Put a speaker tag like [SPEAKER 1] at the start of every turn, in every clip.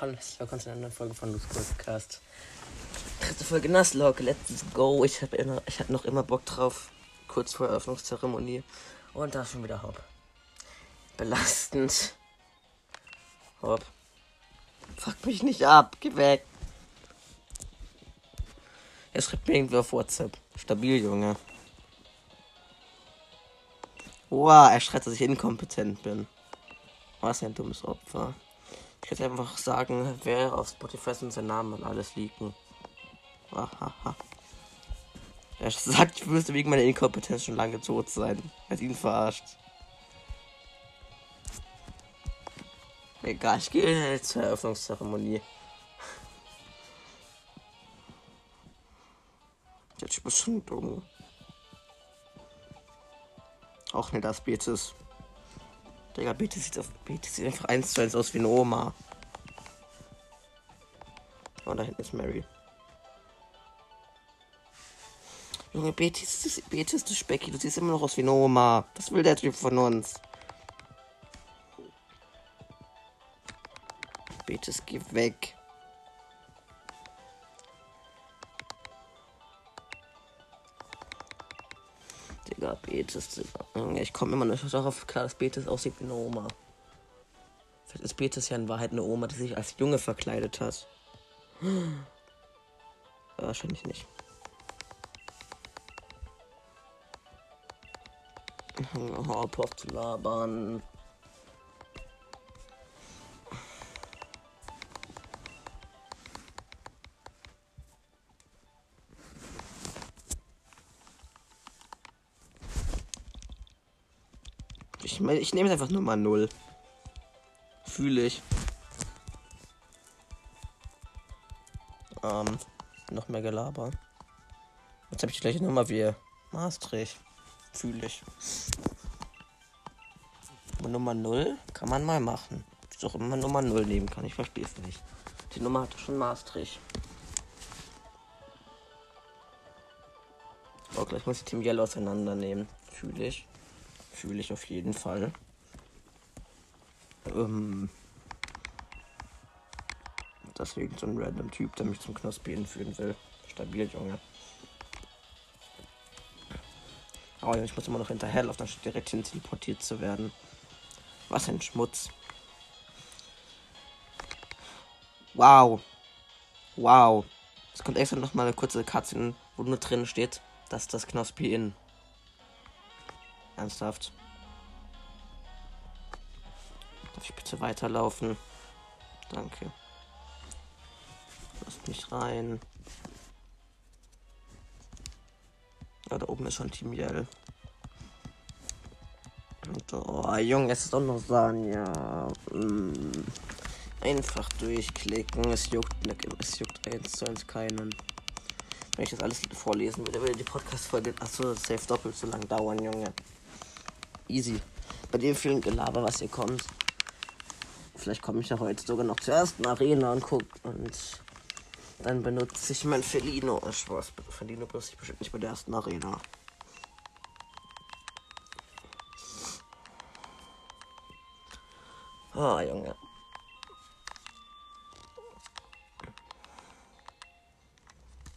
[SPEAKER 1] Hallo, herzlich willkommen zu einer neuen Folge von Loose Podcast. Dritte Folge Nuzlocke, let's go. Ich habe hatte noch immer Bock drauf. Kurz vor Eröffnungszeremonie. Und da ist schon wieder Hopp. Belastend. Hopp. Fuck mich nicht ab, geh weg. Er schreibt mir irgendwie auf WhatsApp. Stabil, Junge. Wow, er schreibt, dass ich inkompetent bin. Was ein dummes Opfer. Ich könnte einfach sagen, wer auf Spotify sind sein Namen und alles liegen. Er sagt, ich müsste wegen meiner Inkompetenz schon lange tot sein. Er hat ihn verarscht. Egal, ich gehe jetzt zur Eröffnungszeremonie. Der Typ ist schon dumm. Auch nicht das Betis. Digga, Betis sieht, auf, Betis sieht einfach eins zu eins aus wie eine Oma. Und da hinten ist Mary. Junge, Betis, das, Betis, du Specki, du siehst immer noch aus wie eine Oma. Was will der Typ von uns? Betis, geh weg. Digga, Betis, Digga. Ich komme immer noch darauf klar, dass Betis aussieht wie eine Oma. Vielleicht ist Betis ja in Wahrheit eine Oma, die sich als Junge verkleidet hat. Wahrscheinlich nicht. Hop auf zu labern. Ich ich nehme einfach nur mal null. Fühle ich. Ähm, noch mehr Gelaber. Jetzt habe ich die gleiche Nummer wie Maastricht. Fühle ich. Nummer 0 kann man mal machen. Wieso auch immer Nummer 0 nehmen kann. Ich verstehe es nicht. Die Nummer hatte schon Maastricht. Oh, gleich muss ich Team Yellow auseinandernehmen. Fühle ich. Fühle ich auf jeden Fall. Ähm. Deswegen so ein random Typ, der mich zum Knospi hinführen will. Stabil, Junge. Oh, ich muss immer noch hinterherlaufen, anstatt direkt hin teleportiert zu werden. Was ein Schmutz. Wow. Wow. Es kommt extra noch mal eine kurze Cutscene, wo nur drin steht, dass das Knospi in. Ernsthaft. Darf ich bitte weiterlaufen? Danke. Lasst mich rein. Ja, da oben ist schon Team Yell. Oh, Junge, es ist doch noch Sanja. Mm. Einfach durchklicken. Es juckt, es juckt eins zu eins keinen. Wenn ich das alles vorlesen würde, würde die Podcast-Folge achso, safe doppelt so lang dauern, Junge. Easy. Bei dem vielen Gelaber, was hier kommt. Vielleicht komme ich ja heute sogar noch zur ersten Arena und guck und dann benutze ich mein Felino. Oh, Spaß, Felino benutze ich bestimmt nicht bei der ersten Arena. Ah, oh, Junge.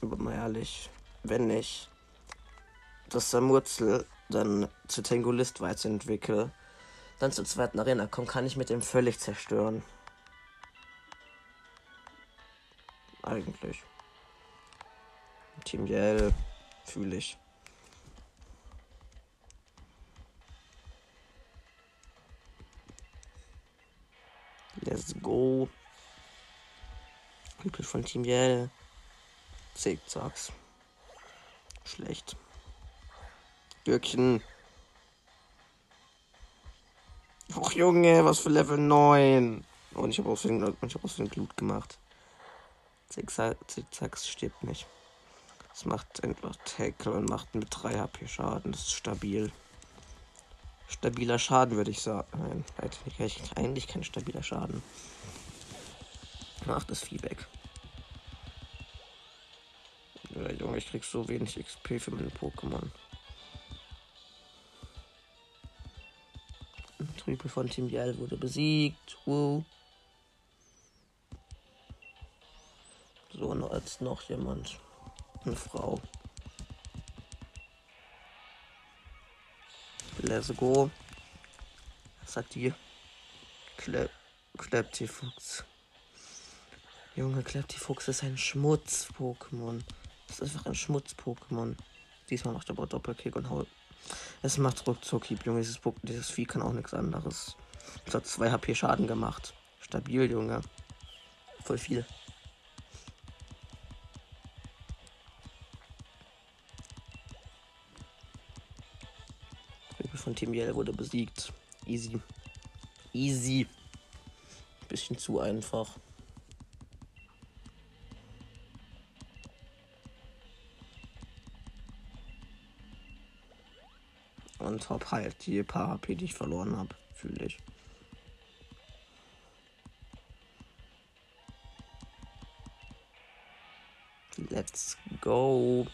[SPEAKER 1] Aber mal ehrlich, wenn ich das Samurzel dann zu Tengolist weiterentwickle, dann zur zweiten Arena komme, kann ich mit dem völlig zerstören. Eigentlich. Team Yell fühle ich. Let's go. Übel von Team Yell. Zickzacks. Schlecht. Gürkchen. Och Junge, was für Level 9. Und ich habe aus den Glut gemacht. Zickzacks stirbt nicht. Es macht einfach Tackle und macht mit 3 HP Schaden. Das ist stabil. Stabiler Schaden würde ich sagen. Nein, eigentlich, eigentlich kein stabiler Schaden. Macht das weg. Ja, Junge, ich krieg so wenig XP für meine Pokémon. Creepy von Team Yell wurde besiegt. Woo. So, und jetzt noch jemand. Eine Frau. Let's go. Was sagt die? Kleb Kleptifuchs. Junge, Kleptifuchs ist ein Schmutz-Pokémon. Das ist einfach ein Schmutz-Pokémon. Diesmal macht er aber Doppelkick und haut. Es macht ruckzuck, Junge. Dieses, dieses Vieh kann auch nichts anderes. Es hat 2 HP Schaden gemacht. Stabil, Junge. Voll viel. von Team Yell wurde besiegt. Easy. Easy. Bisschen zu einfach. Top halt die paar HP, die ich verloren habe. Fühle ich. Let's go.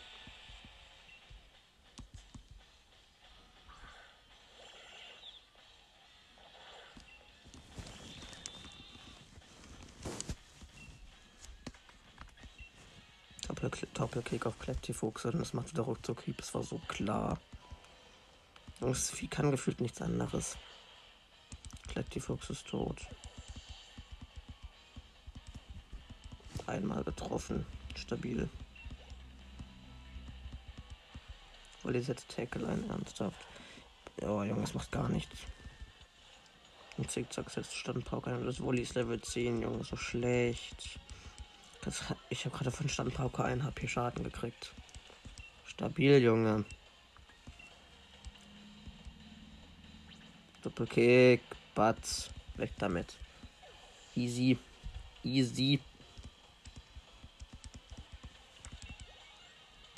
[SPEAKER 1] Doppelkick auf Kleptifuchs und das macht wieder ruckzuck Das war so klar. Das Vieh kann gefühlt nichts anderes. Kleptifuchs ist tot. Einmal getroffen. Stabil. Weil die setzt Tackle ein, ernsthaft. Ja, Junge, das macht gar nichts. Und Zickzack setzt Standpauke ein. Das Wolli ist Level 10, Junge, so schlecht. Das, ich habe gerade von Standpauke 1 HP Schaden gekriegt. Stabil, Junge. Doppelkick, Batz, weg damit. Easy, easy.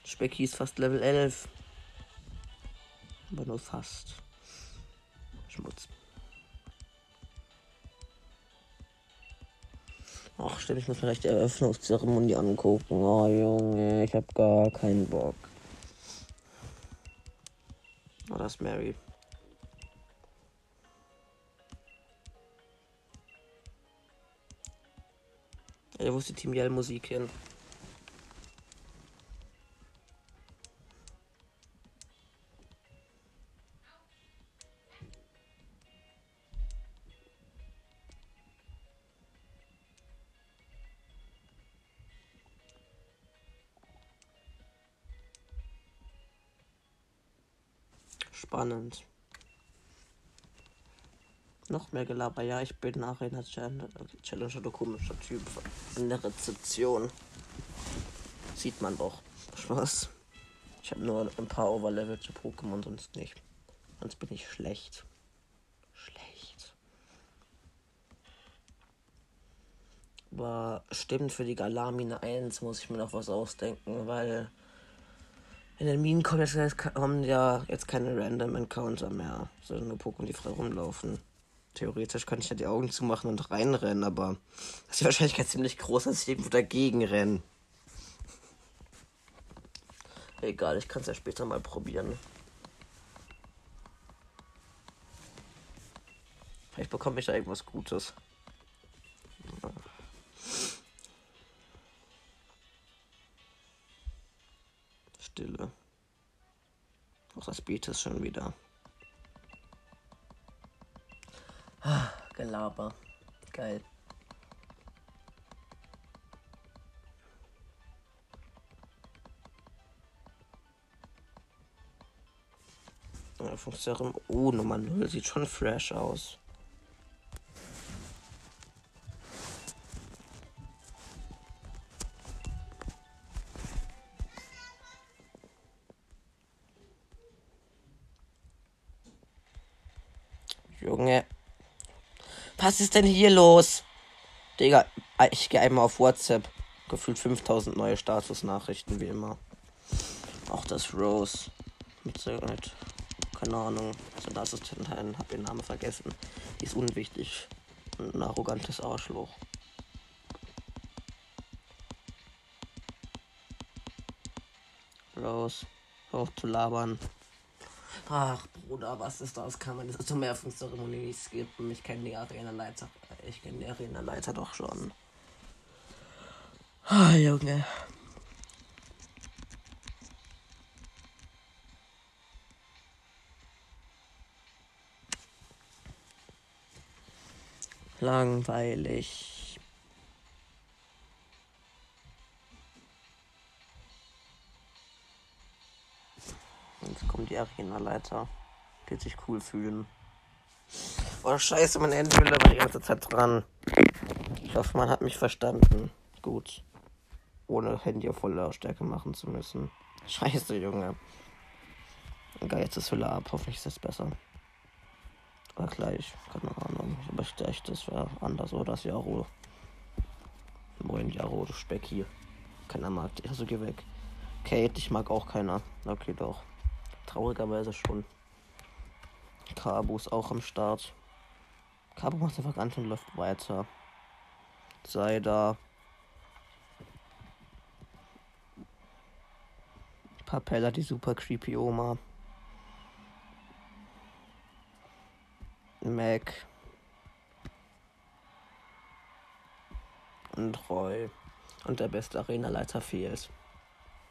[SPEAKER 1] Specky ist fast Level 11. Aber nur fast. Schmutz. Ach, stimmt, ich muss vielleicht die Eröffnungszeremonie angucken. Oh, Junge, ich hab gar keinen Bock. Oh, das ist Mary. Ist die Team Yell Musik hin? spannend. Noch mehr Gelaber. Ja, ich bin Arena Challenger, du komischer Typ. In der Rezeption. Sieht man doch. Spaß. Ich habe nur ein paar overlevelte Pokémon, sonst nicht. Sonst bin ich schlecht. Schlecht. Aber stimmt, für die Galamine 1 muss ich mir noch was ausdenken, weil in den Minen kommen, jetzt, kommen ja jetzt keine Random Encounter mehr, sondern nur Pokémon, die frei rumlaufen. Theoretisch kann ich ja die Augen zumachen und reinrennen, aber das ist die Wahrscheinlichkeit ziemlich groß, dass ich irgendwo dagegen renne. Egal, ich kann es ja später mal probieren. Vielleicht bekomme ich da irgendwas Gutes. Stille. Auch das Beat ist schon wieder. Ah, Gelaber. Geil. Oh, Nummer 0 sieht schon fresh aus. Was ist denn hier los? Digga, ich gehe einmal auf WhatsApp. Gefühlt 5000 neue Statusnachrichten, wie immer. Auch das Rose. Mit, mit keine Ahnung, sein Assistentin, hab den Namen vergessen. Die ist unwichtig. Ein arrogantes Arschloch. Rose, hoch zu labern. Ach, Bruder, was ist das? Kann man das zum Eröffnungszeremonie skippen? Ich kenne die Arena-Leiter. Ich kenne die Arena-Leiter doch schon. Ah, Junge. Langweilig. Jetzt kommt die Arena-Leiter. Wird sich cool fühlen. Oh, scheiße, mein Endhülle war die ganze Zeit dran. Ich hoffe, man hat mich verstanden. Gut. Ohne Handy auf voller Stärke machen zu müssen. Scheiße, Junge. Egal, jetzt ist Hülle ab. Hoffentlich ist es besser. Oder gleich. Keine Ahnung. Aber ich dachte, das wäre anders. Oder das Jaro. Moin, Jaro, du Speck hier. Keiner mag dich. Also geh weg. Kate, ich mag auch keiner. Okay, doch. Traurigerweise schon. Cabo ist auch am Start. Cabo macht einfach ganz und läuft weiter. Sei da. Papella, die super creepy Oma. Mac. Und Roy. Und der beste Arenaleiter fehlt.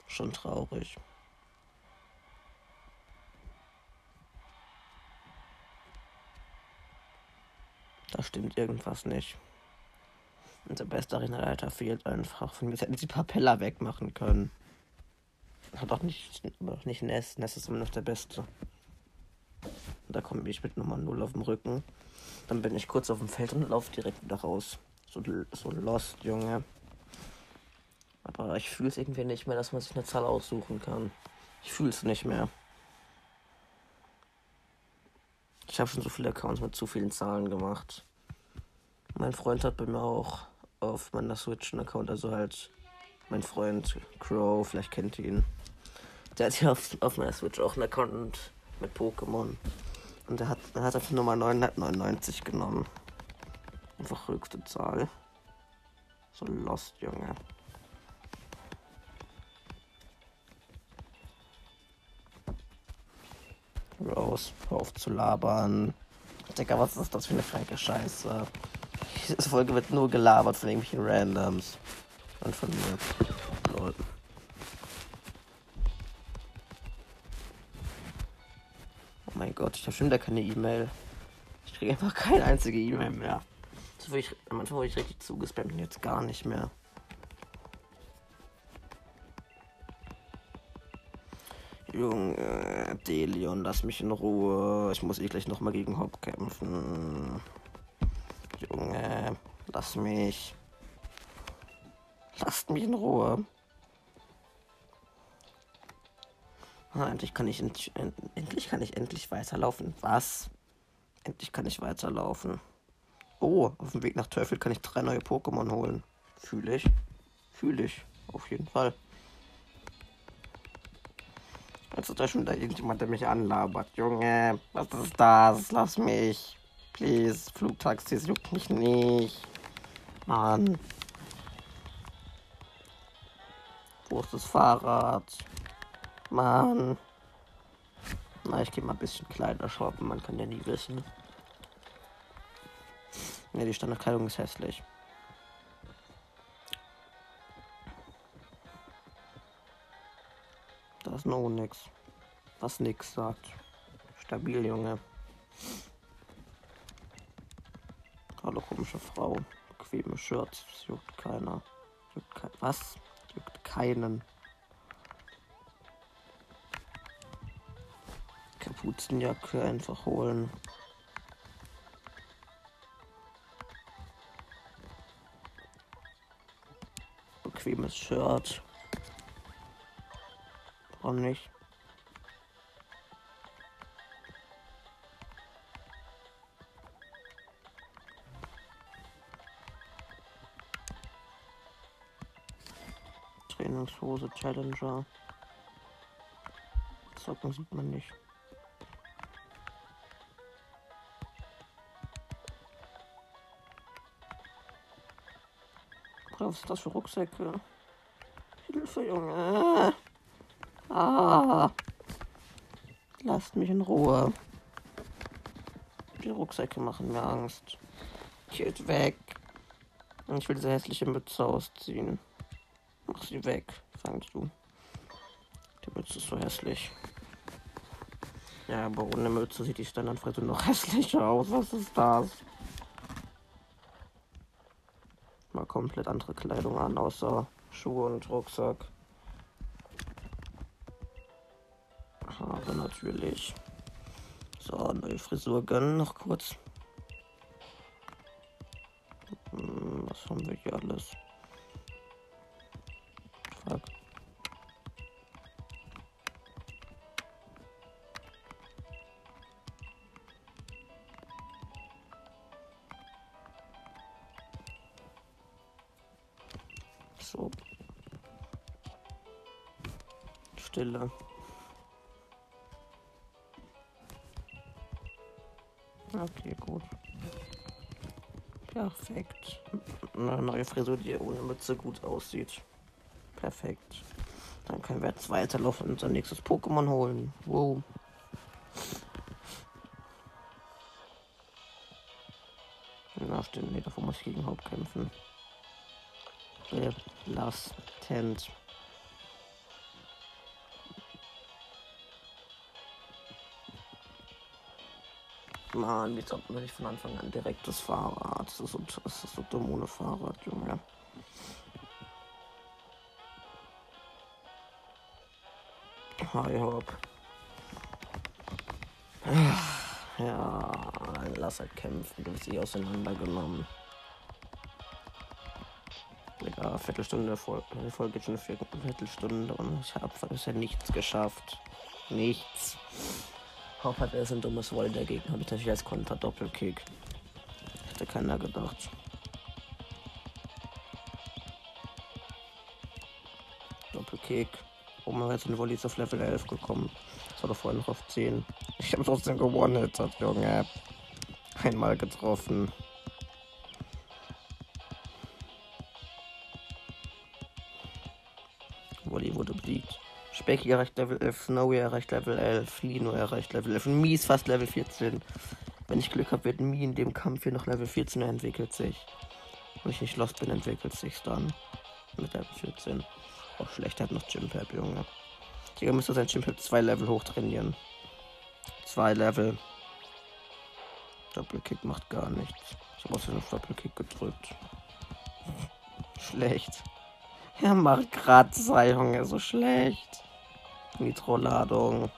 [SPEAKER 1] Schon traurig. Da stimmt irgendwas nicht. Und der beste Arenaleiter fehlt einfach. Von mir hätten sie Papella wegmachen können. Hat auch nicht, auch nicht Ness. Ness ist immer noch der Beste. Da komme ich mit Nummer 0 auf dem Rücken. Dann bin ich kurz auf dem Feld und laufe direkt wieder raus. So, so lost, Junge. Aber ich fühle es irgendwie nicht mehr, dass man sich eine Zahl aussuchen kann. Ich fühle es nicht mehr. Ich habe schon so viele Accounts mit zu vielen Zahlen gemacht. Mein Freund hat bei mir auch auf meiner Switch einen Account, also halt mein Freund Crow, vielleicht kennt ihr ihn. Der hat hier auf, auf meiner Switch auch einen Account mit Pokémon. Und er hat, er hat einfach Nummer 999 genommen. Einfach höchste Zahl. So lost, Junge. Raus, hör auf zu labern. Digga, was ist das für eine kranke Scheiße? Diese Folge wird nur gelabert von irgendwelchen Randoms. Und von mir. Leuten. mein Gott, ich habe schon wieder keine E-Mail. Ich kriege einfach keine einzige E-Mail mehr. Das wurde wurde ich richtig zugespammt und jetzt gar nicht mehr. Junge, Delion, lass mich in Ruhe. Ich muss eh gleich nochmal gegen Hop kämpfen. Junge, lass mich. Lasst mich in Ruhe. Endlich kann ich endlich, endlich kann ich endlich weiterlaufen. Was? Endlich kann ich weiterlaufen. Oh, auf dem Weg nach Teufel kann ich drei neue Pokémon holen. Fühle ich. Fühle ich. Auf jeden Fall. Ist da schon da irgendjemand, der mich anlabert. Junge, was ist das? Lass mich. Please. Flugtaxis juckt mich nicht. Mann. Wo ist das Fahrrad? Mann. Na, ich gehe mal ein bisschen Kleider shoppen. Man kann ja nie wissen. Ne, die Standardkleidung ist hässlich. Ist noch nix. Was nix sagt. Stabil, Junge. Tolle komische Frau. Bequeme Shirts. Das juckt keiner. Juckt ke was? Juckt keinen. Kapuzenjacke einfach holen. Bequemes Shirt. Warum nicht? Trainingshose Challenger. Socken sieht man nicht. was ist das für Rucksäcke? Hilfe, Junge. Ah. Lasst mich in Ruhe. Die Rucksäcke machen mir Angst. Geht weg. Ich will diese hässliche Mütze ausziehen. Mach sie weg, sagst du. Die Mütze ist so hässlich. Ja, aber ohne Mütze sieht die Standardfrisur noch hässlicher aus. Was ist das? Mal komplett andere Kleidung an, außer Schuhe und Rucksack. Haare natürlich. So, neue Frisur gönnen noch kurz. Hm, was haben wir hier alles? Neue Frisur, die ohne Mütze gut aussieht. Perfekt. Dann können wir jetzt weiterlaufen und unser nächstes Pokémon holen. Wow. Na, stimmt, nee, davor muss ich gegen Haupt kämpfen. Belastend. Mann, wie kommt man von Anfang an direkt das Fahrrad? Das ist so, das ist so dumm ohne Fahrrad, Junge. Hi, Hop. Ja, lass halt kämpfen. Du bist eh auseinandergenommen. Digga, Viertelstunde, Vol die Folge geht schon eine Viertelstunde und ich habe bisher nichts geschafft. Nichts. Haupt hat erst ein dummes Volley dagegen, habe ich natürlich als Konter Doppelkick. Hätte keiner gedacht. Doppelkick. Oh, man jetzt in Volley auf Level 11 gekommen. Das war doch vorhin noch auf 10. Ich habe trotzdem gewonnen, Junge. Einmal getroffen. Volley wurde besiegt. Specky erreicht Level 11, Snowy erreicht Level 11, Lino erreicht Level 11 und Mies fast Level 14. Wenn ich Glück habe, wird Mii in dem Kampf hier noch Level 14 entwickelt sich. Wenn ich nicht lost bin, entwickelt sich dann mit Level 14. Auch schlecht hat noch Gympap, Junge. Digga müsste sein Gympap zwei Level hoch trainieren. Zwei Level. Doppelkick macht gar nichts. Ich habe außerdem auf Doppelkick gedrückt. schlecht. Er macht gerade zwei, Junge, so schlecht. Nitro-Ladung.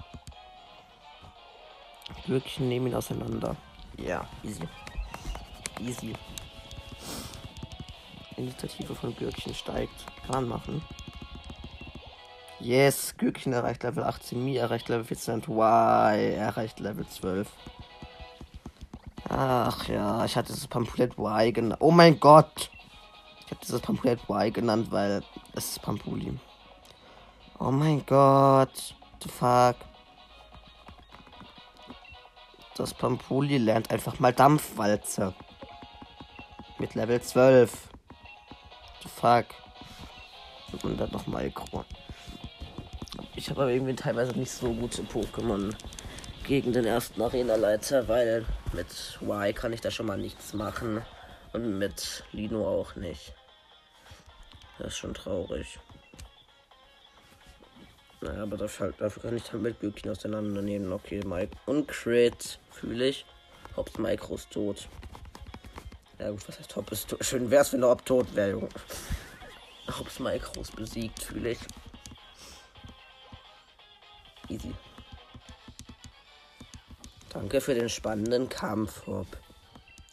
[SPEAKER 1] Wirklich nehmen ihn auseinander. Ja, easy. Easy. Initiative von Gürkchen steigt. Kann man machen. Yes, Gürkchen erreicht Level 18, Mi erreicht Level 14 und Y erreicht Level 12. Ach ja, ich hatte das Pamphlet Y genannt. Oh mein Gott! Ich habe dieses Pamphlet Y genannt, weil es ist Pampuli. Oh mein Gott. The fuck. Das Pampuli lernt einfach mal Dampfwalze. Mit Level 12. The fuck. Und dann noch Micro. Ich habe aber irgendwie teilweise nicht so gute Pokémon gegen den ersten Arena-Leiter, weil mit Y kann ich da schon mal nichts machen. Und mit Lino auch nicht. Das ist schon traurig. Naja, aber dafür, dafür kann ich dann mit Glückchen auseinandernehmen. Okay, Mike und Crit fühle ich. Hops Micro ist tot. Ja gut, was heißt Hop ist tot? Schön wär's, wenn er Hop tot wäre, Junge. Hops Micro ist besiegt, fühle ich. Easy. Danke für den spannenden Kampf, Hop.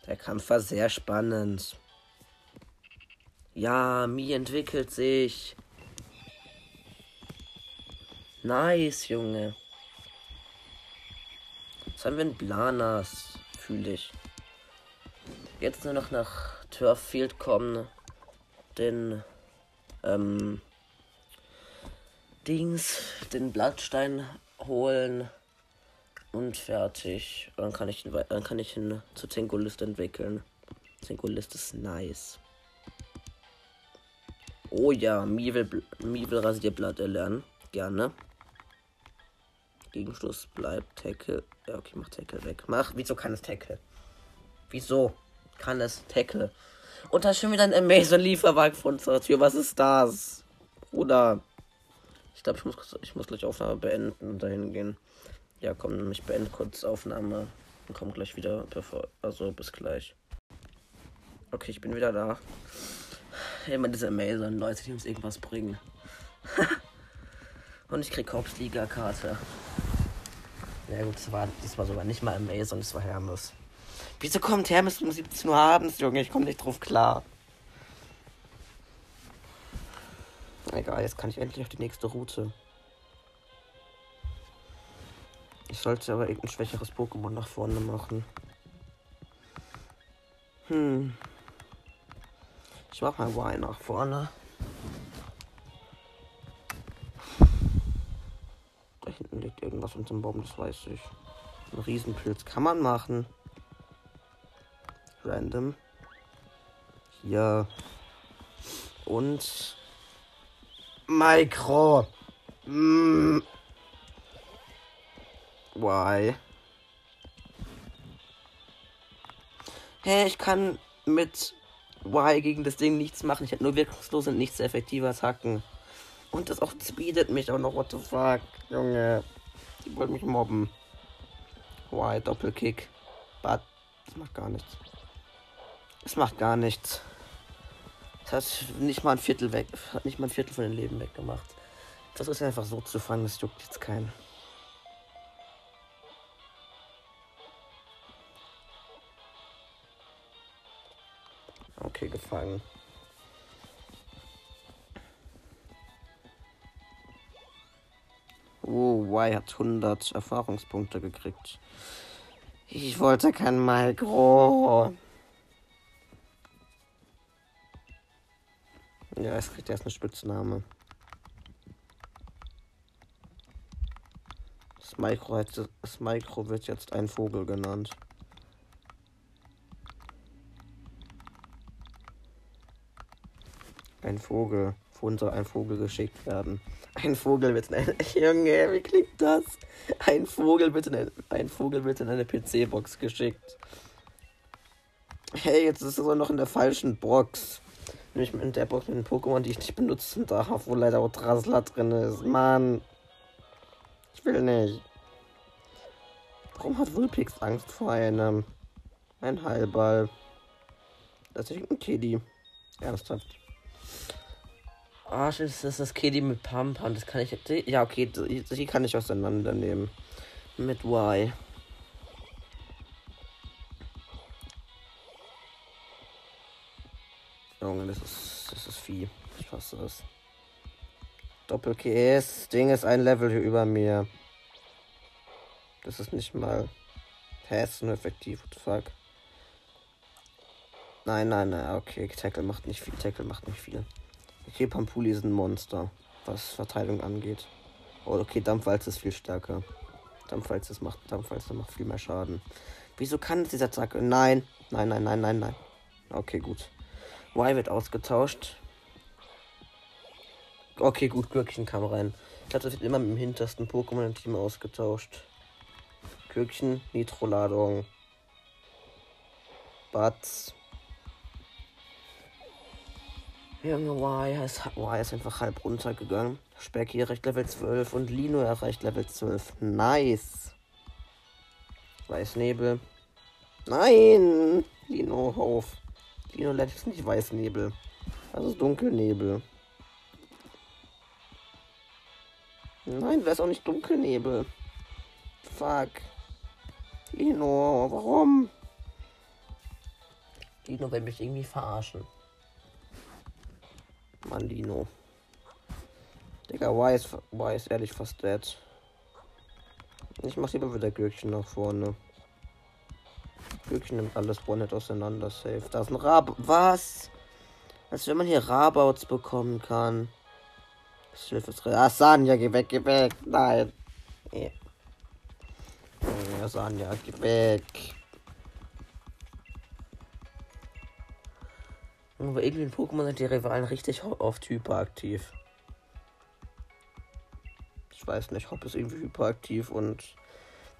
[SPEAKER 1] Der Kampf war sehr spannend. Ja, Mi entwickelt sich. Nice, Junge. Jetzt haben wir einen Blanas, fühle ich. Jetzt nur noch nach Turffield kommen. Den, ähm, Dings, den Blattstein holen und fertig. Dann kann ich ihn, dann kann ich ihn zur Zinkolist entwickeln. Zinkolist ist nice. Oh ja, Mivel, Mivel Rasierblatt erlernen. Gerne. Gegenstoß bleibt. Tackle. Ja, okay, mach Tackle weg. Mach. Wieso kann es Tackle? Wieso kann es Tackle? Und da ist schon wieder ein Amazon-Lieferwagen von unserer Tür. Was ist das? Bruder. Ich glaube, ich muss, ich muss gleich Aufnahme beenden und dahin gehen. Ja, komm, ich beende kurz Aufnahme und komme gleich wieder. Bevor, also bis gleich. Okay, ich bin wieder da. Immer diese Amazon-Leute, die uns irgendwas bringen. und ich krieg Hauptliga-Karte. Ja gut, das war diesmal sogar nicht mal Amazon, das war Hermes. Wieso kommt Hermes um 17 Uhr abends, Junge? Ich komme nicht drauf klar. Egal, jetzt kann ich endlich auf die nächste Route. Ich sollte aber irgendein schwächeres Pokémon nach vorne machen. Hm. Ich mach mal Y nach vorne. Hinten liegt irgendwas unter dem Baum, das weiß ich. Ein Riesenpilz kann man machen. Random. Hier. Und Micro. Mm. Why? Hä, ich kann mit Y gegen das Ding nichts machen. Ich hätte nur wirkungslose und nicht sehr effektive Attacken. Und das auch speedet mich auch noch. What the fuck, Junge. Die wollen mich mobben. Y, Doppelkick. But, das macht gar nichts. Es macht gar nichts. Das hat nicht mal ein Viertel weg, hat nicht mal ein Viertel von den Leben weggemacht. Das ist einfach so zu fangen, das juckt jetzt keinen. Okay, gefangen. Oh, Y hat 100 Erfahrungspunkte gekriegt. Ich wollte kein Micro. Ja, es kriegt erst eine Spitzname. Das Micro, heißt, das Micro wird jetzt ein Vogel genannt. Ein Vogel. Von soll ein Vogel geschickt werden. Ein Vogel wird in eine. Junge, wie klingt das? Ein Vogel wird in eine, ein Vogel wird in eine PC-Box geschickt. Hey, jetzt ist er noch in der falschen Box. Nämlich in der Box mit den Pokémon, die ich nicht benutzen darf, wo leider auch Drasla drin ist. Mann. Ich will nicht. Warum hat Vulpix Angst vor einem? Ein Heilball. Das ist ein Kiddy. Ernsthaft. Arsch ist das das Kiddy mit Pampan. Das kann ich. Ja, okay, die kann ich auseinandernehmen. Mit Y. Junge, das ist, das ist Vieh. Ich fasse es. Doppelkäse. Ding ist ein Level hier über mir. Das ist nicht mal. Hä, effektiv. What the fuck? Nein, nein, nein. Okay, Tackle macht nicht viel. Tackle macht nicht viel. Okay, Pampuli ist ein Monster, was Verteilung angeht. Oh, okay, Dampfwalze ist viel stärker. Dampfwalze macht, Dampfwalze macht viel mehr Schaden. Wieso kann dieser Attacke? Nein, nein, nein, nein, nein, nein. Okay, gut. Y wird ausgetauscht. Okay, gut, Gürkchen kam rein. Ich glaube, das wird immer mit dem hintersten Pokémon im Team ausgetauscht. Gürkchen, Nitro-Ladung. Batz. Junge, Y ist, y ist einfach halb runtergegangen. Specky erreicht Level 12 und Lino erreicht Level 12. Nice. Weißnebel. Nein! Lino, auf. Lino leider ist nicht Weißnebel. Das ist Dunkelnebel. Nein, das ist auch nicht Dunkelnebel. Fuck. Lino, warum? Lino will mich irgendwie verarschen. Mann, Lino. Digga, why ist, why ist ehrlich fast dead. Ich mach lieber wieder Gürkchen nach vorne. Gürkchen nimmt alles Bonnet auseinander. Safe. Da ist ein Rab. Was? Als wenn man hier Rabauts bekommen kann. Ah, Sanja, geh weg, geh weg. Nein. Ja, Sanja, geh weg. Aber irgendwie in Pokémon sind die Rivalen richtig oft hyperaktiv. Ich weiß nicht, Hop ist irgendwie hyperaktiv und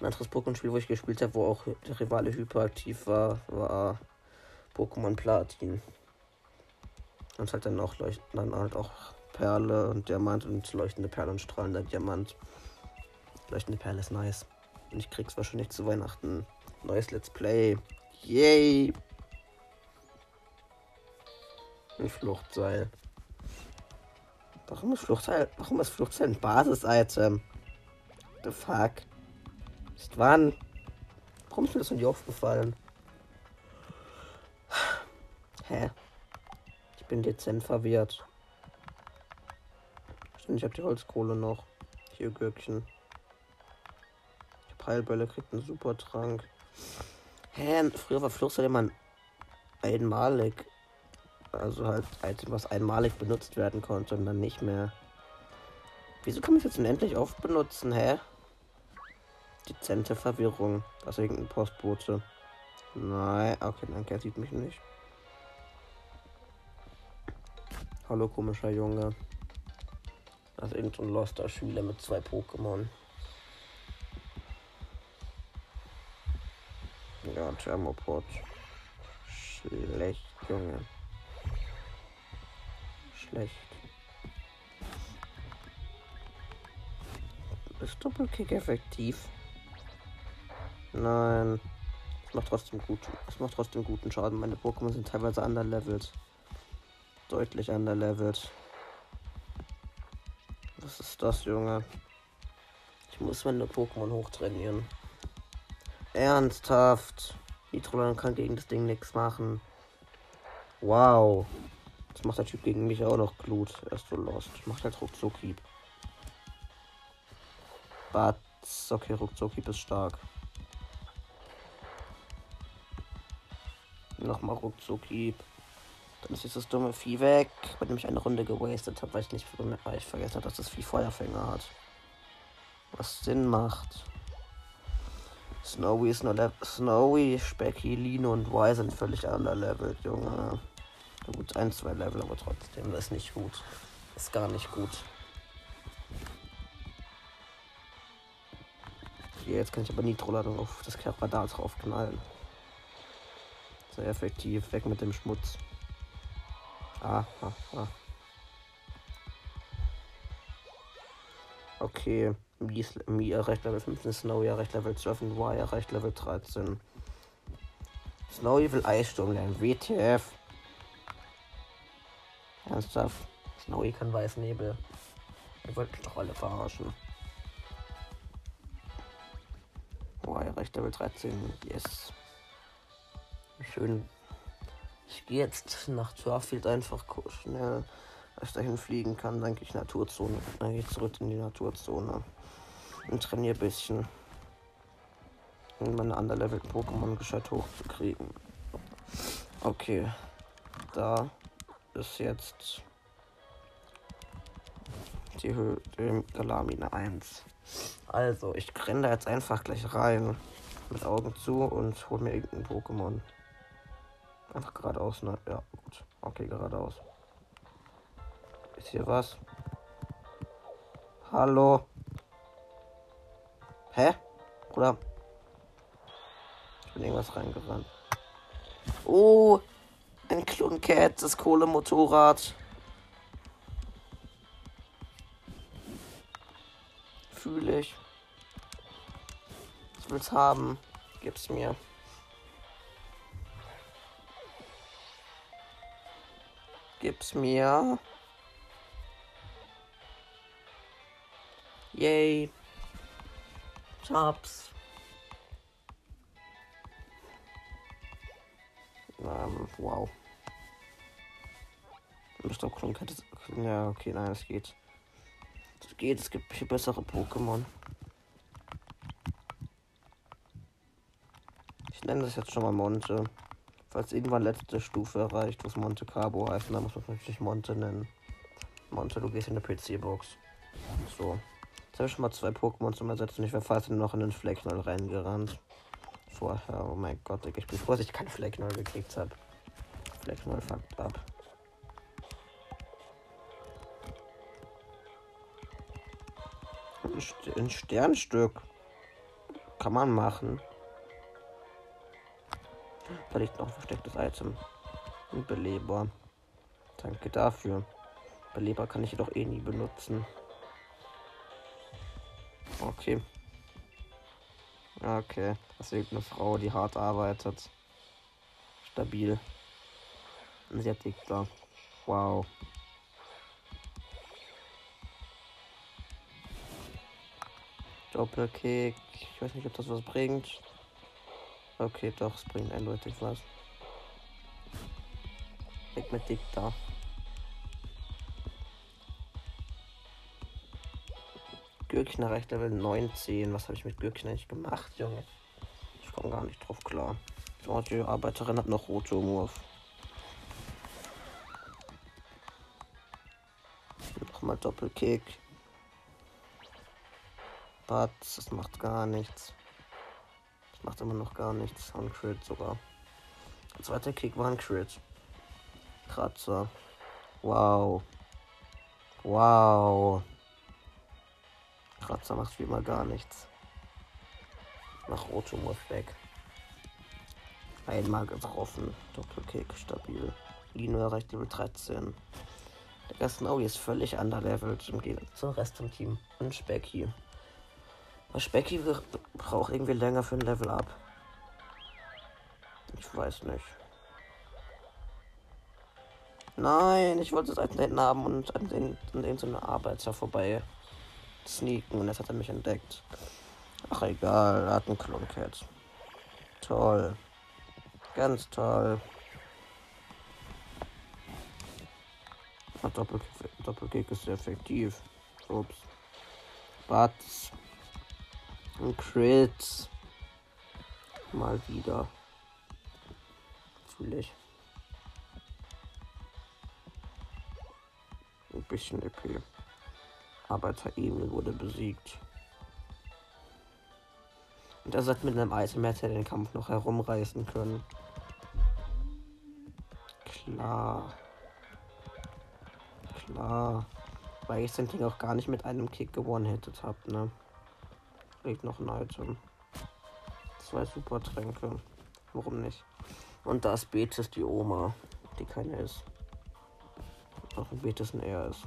[SPEAKER 1] ein anderes Pokémon-Spiel, wo ich gespielt habe, wo auch der Rivale hyperaktiv war, war Pokémon Platin. Und halt dann auch leuchten dann halt auch Perle und Diamant und leuchtende Perle und strahlender Diamant. Leuchtende Perle ist nice. Und ich krieg's wahrscheinlich zu Weihnachten. Neues Let's Play. Yay! Ein Fluchtseil. Warum ist Fluchtseil? Warum ist Fluchtseil ein Basis-Item? The fuck? Ist wann? Warum ist mir das nie aufgefallen? Hä? Ich bin dezent verwirrt. Stimmt, ich habe die Holzkohle noch. Hier Gürkchen. Die Peilbälle kriegt einen super Trank. Hä? Früher war Fluchtseil immer einmalig. Also halt Item, was einmalig benutzt werden konnte und dann nicht mehr. Wieso kann man es jetzt unendlich oft benutzen, hä? Dezente Verwirrung. Das ist irgendein Postbote. Nein, okay, danke, er sieht mich nicht. Hallo, komischer Junge. Das ist irgendein loster Schüler mit zwei Pokémon. Ja, Thermopod. Schlecht, Junge schlecht. Ist Doppelkick effektiv? Nein. Es macht trotzdem gut. Es macht trotzdem guten Schaden. Meine Pokémon sind teilweise underlevelt. Deutlich underlevelt. Was ist das, Junge? Ich muss meine Pokémon hochtrainieren. Ernsthaft. Nitrolan kann gegen das Ding nichts machen. Wow. Jetzt macht der Typ gegen mich auch noch Glut. Er ist so lost. Macht halt Ruckzuck-Hieb. Batz. Okay, Ruckzuck-Hieb ist stark. Nochmal Ruckzuck-Hieb. Dann ist jetzt das dumme Vieh weg, bei dem ich eine Runde gewastet habe, weil ich nicht weil ich vergessen habe, dass das Vieh Feuerfänger hat. Was Sinn macht. Snowy ist nur Snowy, Specky, Lino und Y sind völlig underlevelt, Junge. Gut, ein, zwei Level, aber trotzdem, das ist nicht gut. Ist gar nicht gut. Hier, jetzt kann ich aber Nitro-Ladung auf das Radar drauf knallen. Sehr effektiv, weg mit dem Schmutz. Ah, ah, ah. Okay, Mi erreicht Level 15, Snowy erreicht Level 12 und Y erreicht Level 13. Snowy will Eissturm lernen. WTF. Ernsthaft? Snowy kann Weißnebel. Ihr wollt mich doch alle verarschen. Oh, er reicht Level 13. Yes. Schön. Ich gehe jetzt nach Turfield einfach schnell, dass ich dahin fliegen kann. Dann gehe ich Naturzone. Dann gehe ich zurück in die Naturzone. Und trainiere ein bisschen. Um meine underlevelten Pokémon gescheit hochzukriegen. Okay. Da ist jetzt die Höhe Galamine 1. Also, ich renne da jetzt einfach gleich rein. Mit Augen zu und hol mir irgendein Pokémon. Einfach geradeaus, ne? Ja, gut. Okay, geradeaus. Ist hier was? Hallo? Hä? Oder? Ich bin irgendwas reingerannt. Oh, ein Klunket, das Kohlemotorrad. Fühle ich. Ich will's haben. Gib's mir. Gib's mir. Yay. Tops. Ähm, wow. Stockklon könnte. Ja, okay, nein, es geht. Es geht, es gibt viel bessere Pokémon. Ich nenne das jetzt schon mal Monte. Falls irgendwann letzte Stufe erreicht, was Monte Carbo heißt, dann muss man natürlich Monte nennen. Monte, du gehst in eine PC-Box. So. Jetzt habe ich schon mal zwei Pokémon zum Ersetzen. Ich wäre fast noch in den Flecknoll reingerannt. Vorher, oh mein Gott, ich bin froh, dass ich keine Flecknoll gekriegt habe. Flecknoll fuckt ab. Ein Sternstück. Kann man machen. Liegt noch ein verstecktes Item. Ein Beleber. Danke dafür. Beleber kann ich jedoch eh nie benutzen. Okay. Okay. Das ist eine Frau, die hart arbeitet. Stabil. Und sie dick da. Wow. Doppelkick. Ich weiß nicht, ob das was bringt. Okay, doch, es bringt eindeutig was. Weg mit Dick da. Gürkchen erreicht Level 19. Was habe ich mit Gürkchen eigentlich gemacht, Junge? Ich komme gar nicht drauf klar. So, die Arbeiterin hat noch rote Wurf. Nochmal Doppelkick. Batz, das macht gar nichts. Das macht immer noch gar nichts. Ein Crit sogar. Der zweite Kick war ein Crit. Kratzer. Wow. Wow. Kratzer macht wie immer gar nichts. Nach Rotomorph weg. Einmal getroffen. Doppelkick, stabil. Lino erreicht Level 13. Der Gasnowi ist völlig underlevelt im Gegensatz zum Rest vom Team. Und Specky. Aber Specky braucht irgendwie länger für ein Level up. Ich weiß nicht. Nein, ich wollte es als hinten haben und an den, an den so eine Arbeiter vorbei sneaken und jetzt hat er mich entdeckt. Ach egal, er hat einen Kloncat. Toll. Ganz toll. Doppelkick, Doppelkick ist sehr effektiv. Ups. Bats. Ein Crit. Mal wieder. Fühle ich. Ein bisschen EP. Arbeiter Emil wurde besiegt. Und er sagt mit einem Item hätte er den Kampf noch herumreißen können. Klar. Klar. Weil ich den Ding auch gar nicht mit einem Kick gewonnen hätte habt, ne? Liegt noch ein Item. Zwei Supertränke. Warum nicht? Und da ist Betis die Oma, die keine ist. Auch ein Betis ein er ist.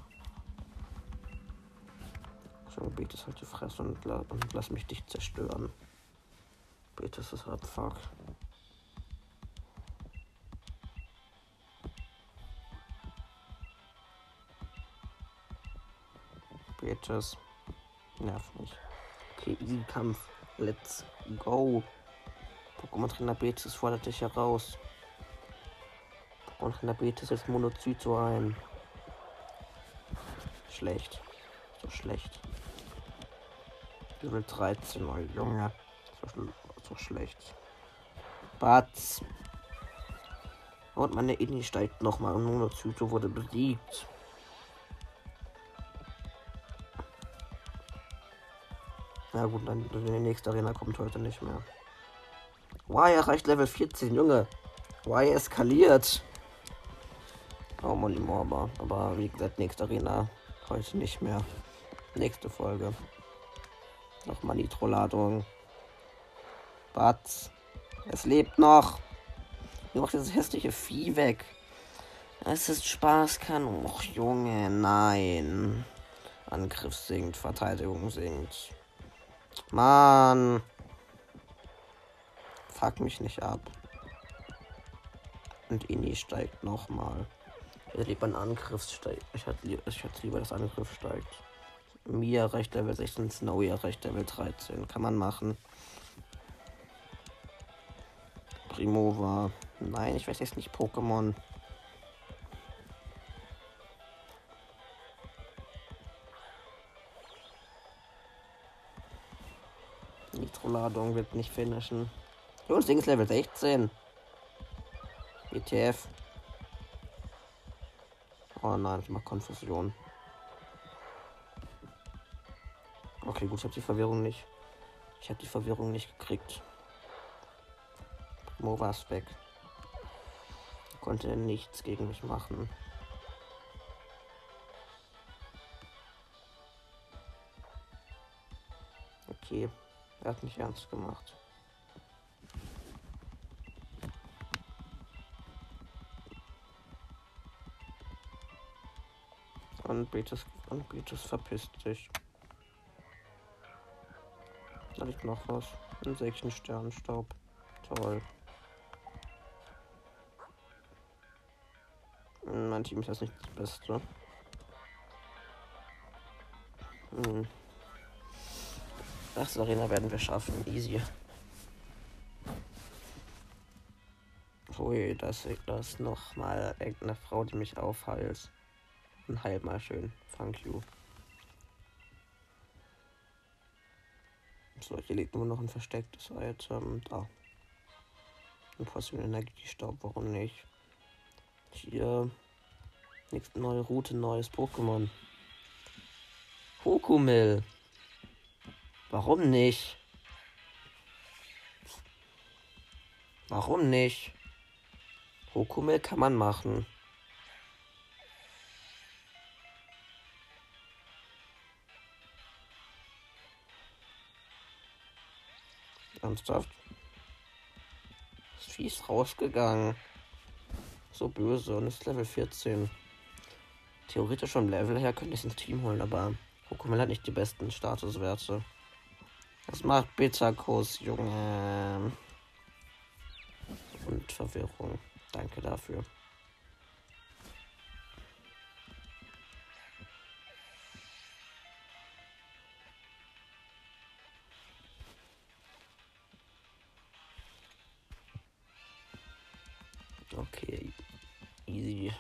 [SPEAKER 1] Schon Betis halt die Fresse und, la und lass mich dich zerstören. Betis ist Abfuck. Betis. Nerv nicht. Okay, easy Kampf. Let's go. Pokémon Trainer Betis fordert dich heraus. Pokémon Trainer Betis jetzt Monozyto ein. Schlecht. So schlecht. Level 13, oh Junge. So, so schlecht. Batz. Und meine Inni steigt nochmal und Monozyto wurde besiegt. Na gut, dann die nächste Arena kommt heute nicht mehr. Y erreicht Level 14, Junge. Y eskaliert. Oh, Molly Morba. Aber wie gesagt, nächste Arena heute nicht mehr. Nächste Folge. Nochmal Nitro-Ladung. Batz. Es lebt noch. Wie macht dieses hässliche Vieh weg? Es ist Spaß, kann. Och, Junge, nein. Angriff sinkt, Verteidigung sinkt. Mann. Fuck mich nicht ab. Und Ini steigt nochmal. Ich lieber ein Angriff steigt. Ich hätte, ich hätte lieber, das Angriff steigt. Mia erreicht Level 16, Snowy erreicht Level 13. Kann man machen. Primova. Nein, ich weiß jetzt nicht Pokémon. Nitro-Ladung wird nicht finishen. Und das Ding ist Level 16. ETF. Oh nein, ich mach Konfusion. Okay, gut, ich habe die Verwirrung nicht. Ich habe die Verwirrung nicht gekriegt. Mo war weg. Konnte nichts gegen mich machen. okay. Er hat nicht ernst gemacht. Und Betis verpisst sich. Da liegt noch was. Sternenstaub. Toll. Mein Team ist jetzt nicht das Beste. Hm. Das Arena werden wir schaffen. Easy. Ui, das ist noch mal irgendeine Frau, die mich aufheilt. Und heil mal schön. Thank you. So, hier liegt nur noch ein verstecktes Item. Da. Ein Potion Energiestaub, warum nicht? Hier. Nächste neue Route, neues Pokémon. Hokumil. Warum nicht? Warum nicht? Hokumil kann man machen. Ernsthaft? Das Vieh ist rausgegangen. So böse und ist Level 14. Theoretisch vom Level her könnte ich es ins Team holen, aber Pokémon hat nicht die besten Statuswerte. Das macht Beta-Kurs, Junge. Und Verwirrung. Danke dafür. Okay. Easy.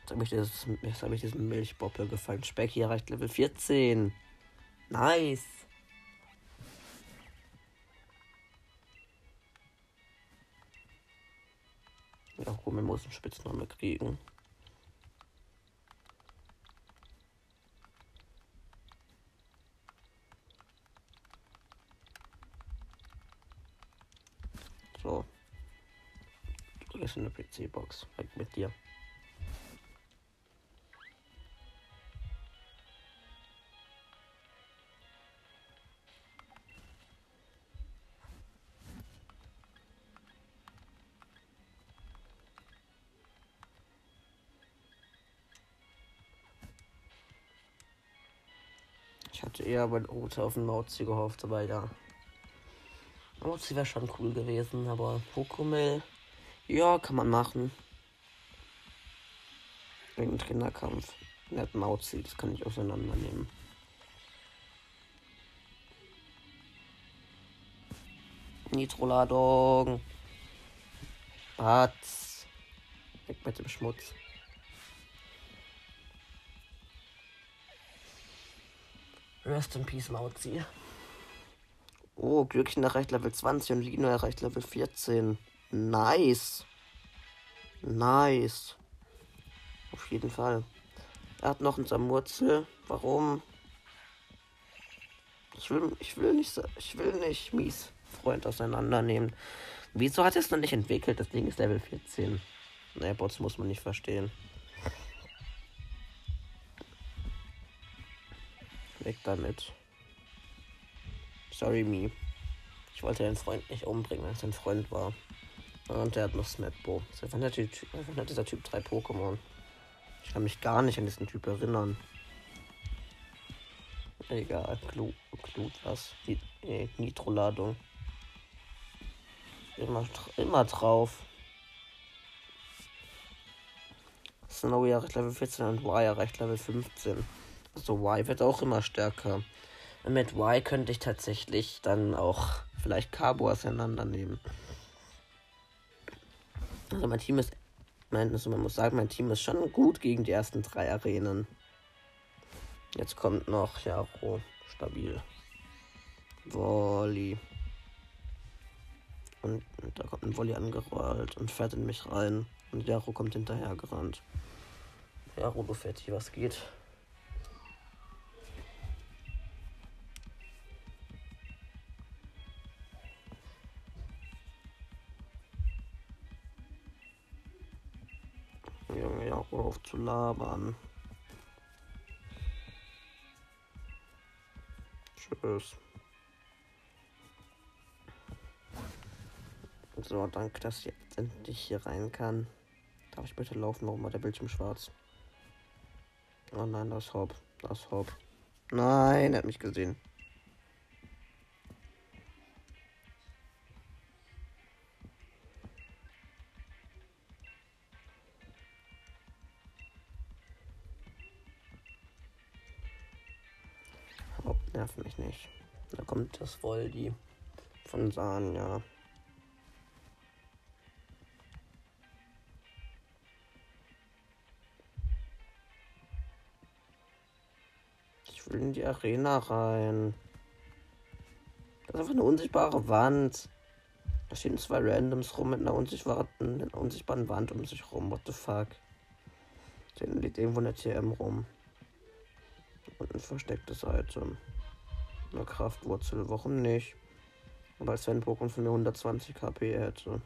[SPEAKER 1] Jetzt habe ich, diesen Milchboppe gefallen. Speck hier reicht Level 14. Nice. Einen Spitzname kriegen. So. Du gehst in eine PC-Box. Weg mit dir. Eher bei Route auf den Mauzi gehofft, aber ja. Mauzi wäre schon cool gewesen, aber Pokumel, ja, kann man machen. Wegen Trainerkampf. Er hat Mauzi, das kann ich auseinandernehmen. Nitroladung. Batz. Weg mit dem Schmutz. Rest in Peace, Mauzi. Oh, Glückchen erreicht Level 20 und Lino erreicht Level 14. Nice. Nice. Auf jeden Fall. Er hat noch ein Samurzel. Warum? Ich will, ich will nicht, ich will nicht mies Freund auseinandernehmen. Wieso hat er es noch nicht entwickelt? Das Ding ist Level 14. Naja, Bots muss man nicht verstehen. Weg damit. Sorry, me. Ich wollte den Freund nicht umbringen, als sein Freund war. Und der hat noch Snapbo. Seit wann hat, die, wann hat dieser Typ drei Pokémon? Ich kann mich gar nicht an diesen Typ erinnern. Egal, Glut, Glut was? Die, nee, Nitroladung. Immer, immer drauf. Snowy erreicht Level 14 und Y erreicht Level 15. Also Y wird auch immer stärker. Und mit Y könnte ich tatsächlich dann auch vielleicht Cabo auseinandernehmen. Also mein Team ist, mein, also man muss sagen, mein Team ist schon gut gegen die ersten drei Arenen. Jetzt kommt noch Jaro, stabil. Volley. Und da kommt ein Volley angerollt und fährt in mich rein. Und Jaro kommt hinterher gerannt. Jaro, du Fetti, was geht? zu labern. Tschüss. So, danke, dass ich jetzt endlich hier rein kann. Darf ich bitte laufen? Warum war der Bildschirm schwarz? Oh nein, das Hop. Das Hop. Nein, er hat mich gesehen. Nicht. Da kommt das Voldi von Sanja. Ich will in die Arena rein. Das ist einfach eine unsichtbare Wand. Da stehen zwei Randoms rum mit einer unsichtbaren, einer unsichtbaren Wand um sich rum. What the fuck? Da liegt irgendwo eine TM rum. Und ein verstecktes Item. Eine Kraftwurzel, warum nicht? Aber als wenn Pokémon von mir 120 KP hätte.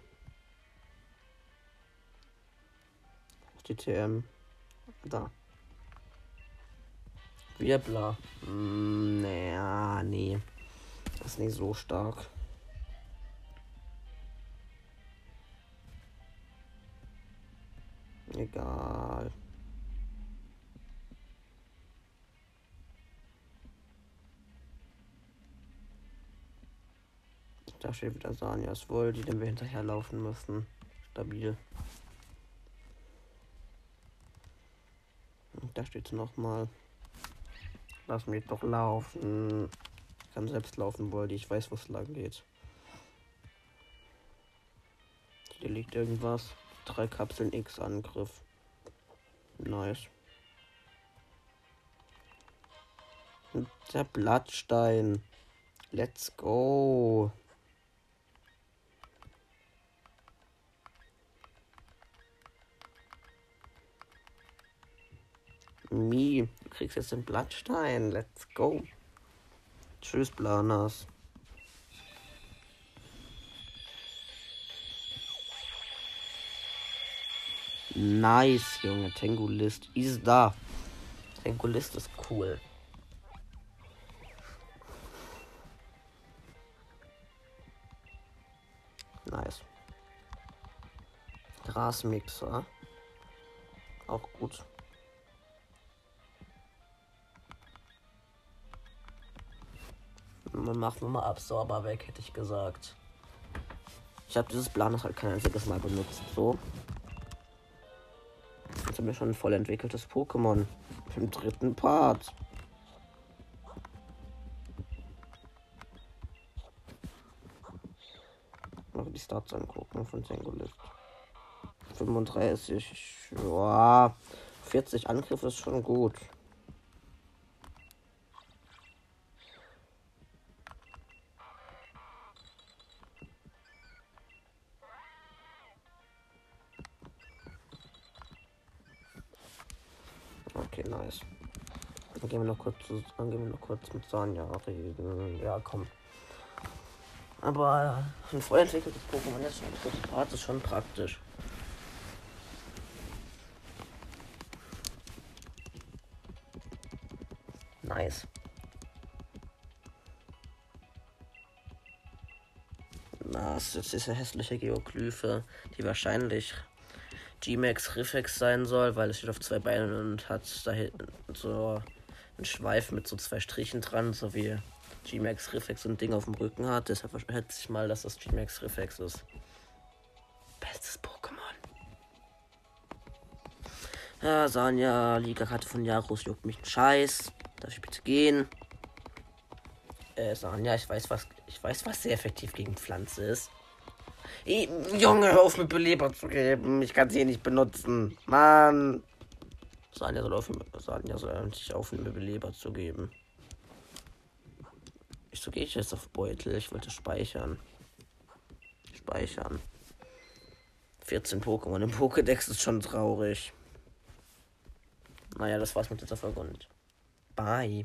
[SPEAKER 1] Die TM. Da. Wirbler. Mm, naja, nee. Das ist nicht so stark. Egal. Da steht wieder Sanias Wohl, die dem wir hinterherlaufen müssen. Stabil. Und da steht nochmal. Lass mich doch laufen. Ich kann selbst laufen, Woldi. Ich weiß, wo es lang geht. Hier liegt irgendwas. Drei Kapseln X-Angriff. Nice. Der Blattstein. Let's go. Mi, du kriegst jetzt den Blattstein. Let's go. Tschüss, Planas. Nice, Junge. Tengulist ist da. Tengulist ist cool. Nice. Grasmixer. Auch gut. Macht nur mal Absorber weg, hätte ich gesagt. Ich habe dieses Plan halt kein einziges Mal benutzt. So. Jetzt haben wir schon ein voll entwickeltes Pokémon. Im dritten Part. Mal die Stats angucken von Sengolith. 35. Ja. 40 Angriff ist schon gut. Kurz, zu, dann gehen wir noch kurz mit Sonja reden. Ja, komm. Aber ein voll entwickeltes Pokémon jetzt schon ein Part ist schon praktisch. Nice. Das ist diese hässliche Geoglyphe, die wahrscheinlich G-Max Riffex sein soll, weil es steht auf zwei Beinen und hat da hinten so einen Schweif mit so zwei Strichen dran, so wie G-Max Riffex und Ding auf dem Rücken hat. Deshalb schätze ich mal, dass das G-Max Riffex ist. Bestes Pokémon. Ja, Sanja, Liga-Karte von Jarus juckt mich ein Scheiß. Darf ich bitte gehen? Äh, Sanja, ich weiß, was ich weiß, was sehr effektiv gegen Pflanze ist. Ey, Junge, hör auf mit Beleber zu geben. Ich kann sie nicht benutzen. Mann. Sanja soll aufhören, Sanja soll endlich aufhören, mir Beleber zu geben. Wieso gehe ich jetzt auf Beutel? Ich wollte speichern. Speichern. 14 Pokémon im Pokédex ist schon traurig. Naja, das war's mit dieser Folge und bye.